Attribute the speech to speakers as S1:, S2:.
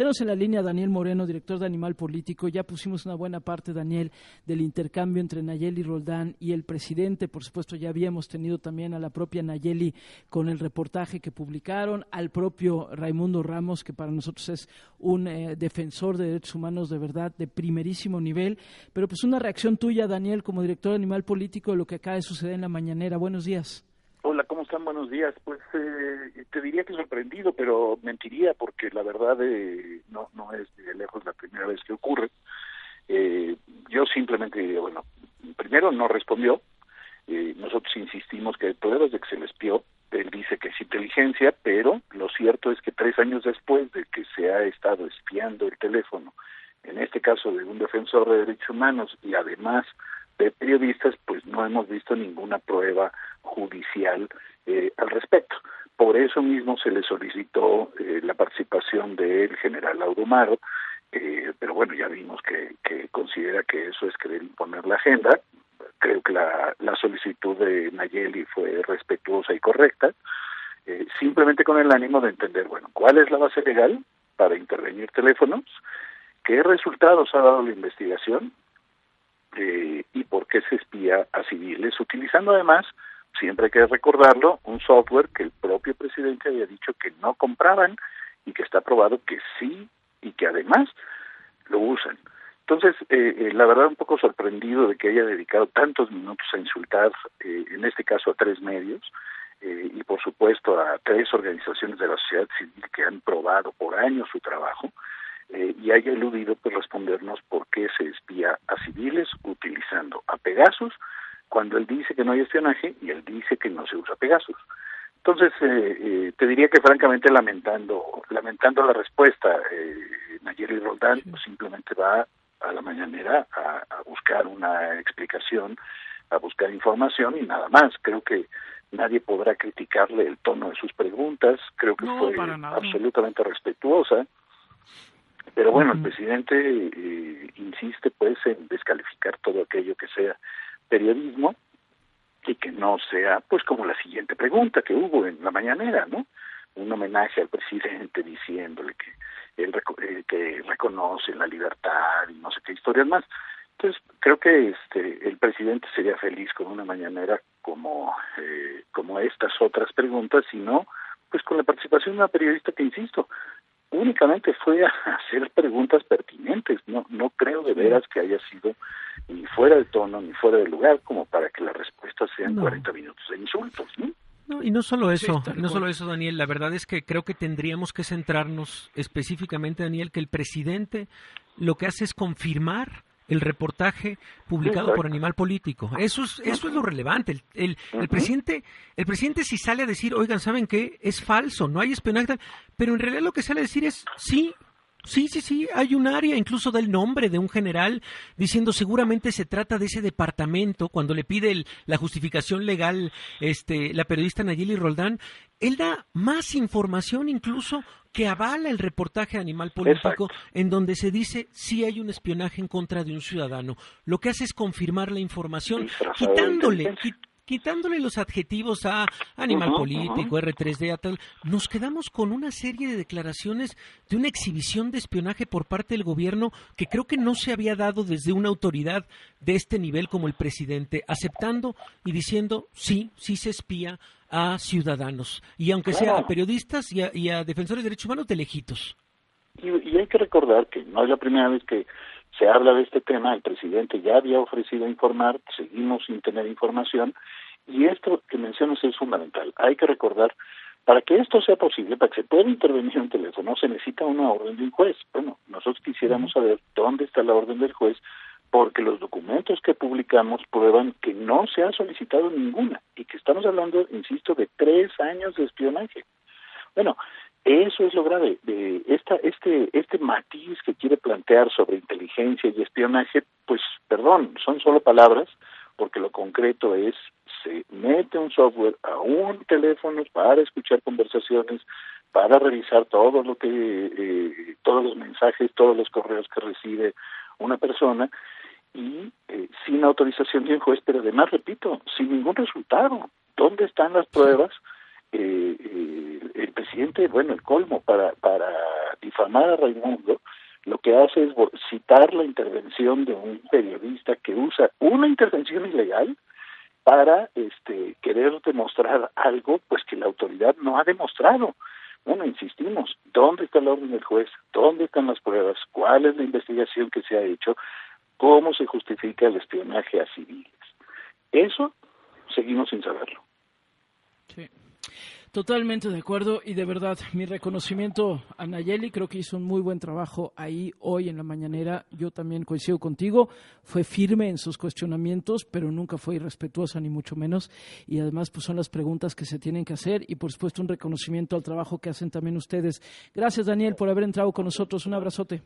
S1: Tenemos en la línea a Daniel Moreno, director de Animal Político. Ya pusimos una buena parte, Daniel, del intercambio entre Nayeli Roldán y el presidente. Por supuesto, ya habíamos tenido también a la propia Nayeli con el reportaje que publicaron, al propio Raimundo Ramos, que para nosotros es un eh, defensor de derechos humanos de verdad de primerísimo nivel. Pero pues una reacción tuya, Daniel, como director de Animal Político, de lo que acaba de suceder en la mañanera. Buenos días.
S2: Hola, ¿cómo están? Buenos días. Pues eh, te diría que sorprendido, pero mentiría porque la verdad eh, no, no es de lejos la primera vez que ocurre. Eh, yo simplemente diría, bueno, primero no respondió. Eh, nosotros insistimos que hay pruebas de que se le espió. Él dice que es inteligencia, pero lo cierto es que tres años después de que se ha estado espiando el teléfono, en este caso de un defensor de derechos humanos y además de periodistas, pues no hemos visto ninguna prueba judicial eh, al respecto. Por eso mismo se le solicitó eh, la participación del general Audumaro, eh, pero bueno, ya vimos que, considera que eso es querer imponer la agenda. Creo que la, la solicitud de Nayeli fue respetuosa y correcta, eh, simplemente con el ánimo de entender, bueno, cuál es la base legal para intervenir teléfonos, qué resultados ha dado la investigación eh, y por qué se espía a civiles, utilizando además, siempre hay que recordarlo, un software que el propio presidente había dicho que no compraban y que está probado que sí y que además lo usan. Entonces, eh, eh, la verdad, un poco sorprendido de que haya dedicado tantos minutos a insultar, eh, en este caso a tres medios, eh, y por supuesto a tres organizaciones de la sociedad civil que han probado por años su trabajo, eh, y haya eludido pues respondernos por qué se espía a civiles utilizando a Pegasus cuando él dice que no hay espionaje y él dice que no se usa Pegasus. Entonces, eh, eh, te diría que francamente lamentando lamentando la respuesta, eh, Nayeli Roldán pues, simplemente va a la mañanera a, a buscar una explicación, a buscar información y nada más. Creo que nadie podrá criticarle el tono de sus preguntas, creo que
S1: No,
S2: fue absolutamente respetuosa. Pero bueno, el presidente eh, insiste pues en descalificar todo aquello que sea periodismo y que no sea pues como la siguiente pregunta que hubo en la mañanera, ¿no? Un homenaje al presidente diciéndole que él reco- eh, que reconoce la libertad y no sé qué historias más. Entonces creo que este el presidente sería feliz con una mañanera como eh, como estas otras preguntas, sino pues con la participación de una periodista que insisto únicamente fue a hacer preguntas pertinentes. No, no creo de veras que haya sido ni fuera de tono ni fuera de lugar como para que las respuestas sean
S3: No.
S2: 40 minutos de insultos. ¿no?
S3: No, y no solo eso, no solo eso, Daniel. La verdad es que creo que tendríamos que centrarnos específicamente, Daniel, que el presidente lo que hace es confirmar el reportaje publicado
S2: Exacto.
S3: por Animal Político. Eso es, eso es lo relevante. El, el, el presidente, el presidente si sale a decir, oigan, ¿saben qué? Es falso, no hay espionaje, tal", pero en realidad lo que sale a decir es, sí, Sí, sí, sí, hay un área, incluso da el nombre de un general, diciendo seguramente se trata de ese departamento, cuando le pide el- la justificación legal este, la periodista Nayeli Roldán, él da más información incluso que avala el reportaje de Animal Político,
S2: Exacto.
S3: en donde se dice sí hay un espionaje en contra de un ciudadano. Lo que hace es confirmar la información, quitándole, quitándole los adjetivos a animal político,
S2: ujú.
S3: R3D, a tal, nos quedamos con una serie de declaraciones de una exhibición de espionaje por parte del gobierno que creo que no se había dado desde una autoridad de este nivel como el presidente, aceptando y diciendo sí, sí se espía a ciudadanos, y aunque sea a periodistas y a, y a defensores de derechos humanos de lejitos.
S2: Y, y hay que recordar que no es la primera vez que se habla de este tema, el presidente ya había ofrecido informar, seguimos sin tener información, y esto que mencionas es fundamental. Hay que recordar, para que esto sea posible, para que se pueda intervenir un teléfono, se necesita una orden de un juez. Bueno, nosotros quisiéramos saber dónde está la orden del juez, porque los documentos que publicamos prueban que no se ha solicitado ninguna, y que estamos hablando, insisto, de tres años de espionaje. Bueno, eso es lo grave. De esta, este, este matiz que quiere plantear sobre inteligencia y espionaje, pues, perdón, son solo palabras, porque lo concreto es se mete un software a un teléfono para escuchar conversaciones, para revisar todo lo que, eh, todos los mensajes, todos los correos que recibe una persona y eh, sin autorización de un juez, pero además, repito, sin ningún resultado. ¿Dónde están las pruebas? eh, eh, presidente, bueno, el colmo para, para difamar a Raimundo, lo que hace es citar la intervención de un periodista que usa una intervención ilegal para este querer demostrar algo pues que la autoridad no ha demostrado. Bueno, insistimos, ¿dónde está la orden del juez? ¿Dónde están las pruebas? ¿Cuál es la investigación que se ha hecho? ¿Cómo se justifica el espionaje a civiles? Eso seguimos sin saberlo.
S1: Sí. Totalmente de acuerdo y de verdad mi reconocimiento a Nayeli, creo que hizo un muy buen trabajo ahí hoy en la mañanera, yo también coincido contigo, fue firme en sus cuestionamientos, pero nunca fue irrespetuosa ni mucho menos y además pues son las preguntas que se tienen que hacer y por supuesto un reconocimiento al trabajo que hacen también ustedes. Gracias Daniel por haber entrado con nosotros, un abrazote.